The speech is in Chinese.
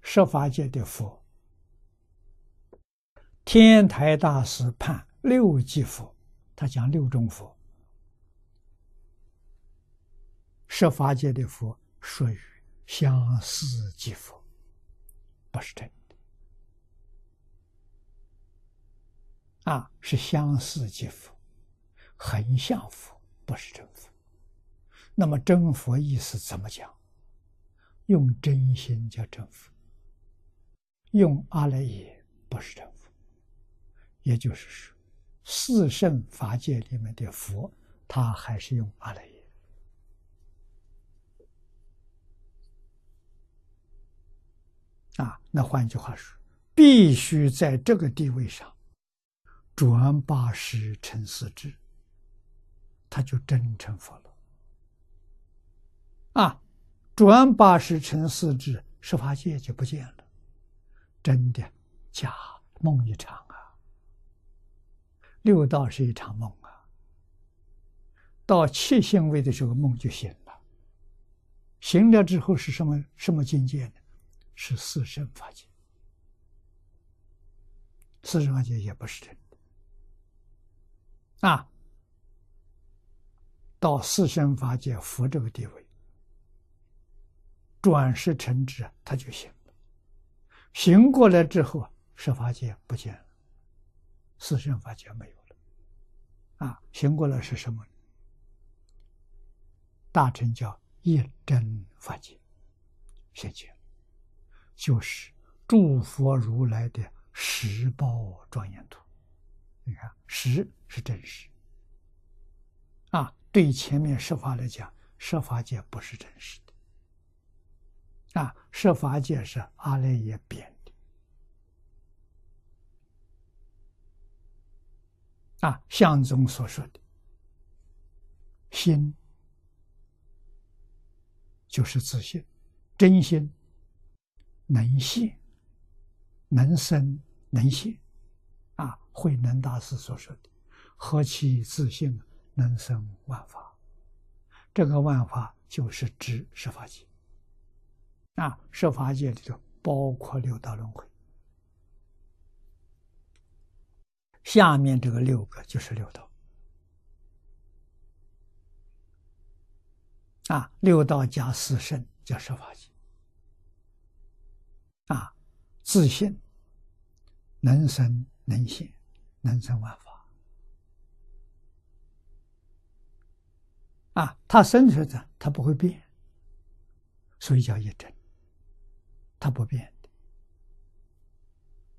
十法界的佛，天台大师判六级佛，他讲六种佛，十法界的佛属于相似即佛，不是真的啊，是相似即佛，很像佛，不是真佛。那么真佛意思怎么讲？用真心叫真佛，用阿赖耶不是成佛。也就是说，四圣法界里面的佛，他还是用阿赖耶。啊，那换句话说，必须在这个地位上转八十成四智，他就真成佛了。啊，转八十成四智，十法界就不见了，真的假梦一场啊！六道是一场梦啊，到七性位的时候，梦就醒了。醒了之后是什么什么境界呢？是四圣法界。四圣法界也不是真的啊，到四圣法界佛这个地位。转世成智，他就醒。醒过来之后，十法界不见了，四圣法界没有了。啊，醒过来是什么？大乘叫一真法界，现前就是诸佛如来的十宝庄严图。你看，十是真实。啊，对前面十法来讲，十法界不是真实的。啊，设法界是阿赖耶编啊，相宗所说的心，就是自信，真心能现，能生能现。啊，慧能大师所说的“何其自信，能生万法”，这个万法就是指十法界。啊，十法界里头包括六道轮回，下面这个六个就是六道。啊，六道加四圣叫十法界。啊，自信能生能现，能生万法。啊，它生出来，它不会变，所以叫一真。它不变，